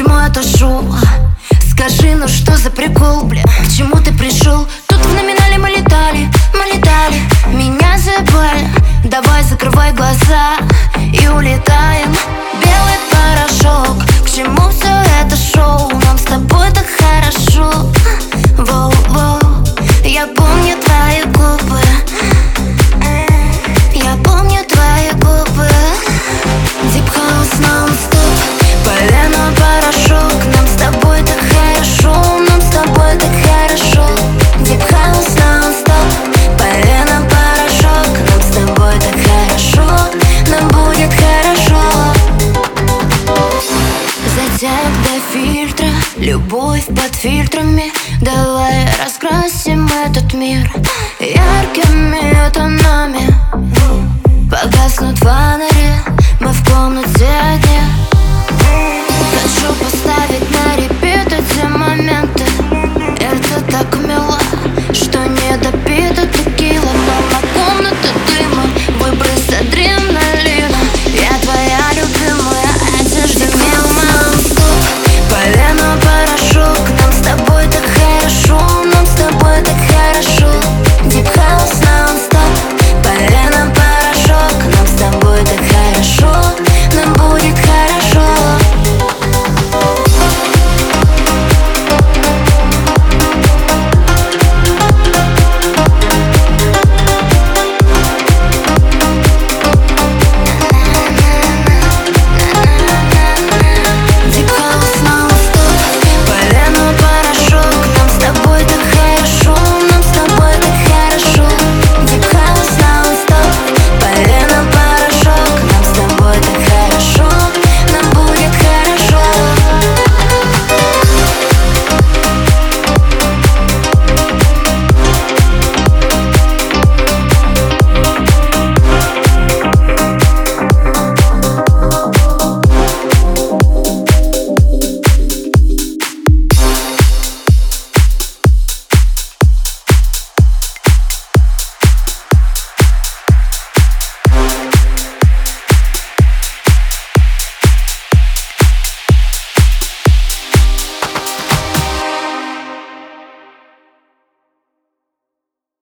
Почему чему это? Скажи, ну что за прикол, бля? К чему ты пришел? Любовь под фильтрами. Давай раскрасим этот мир Яркими это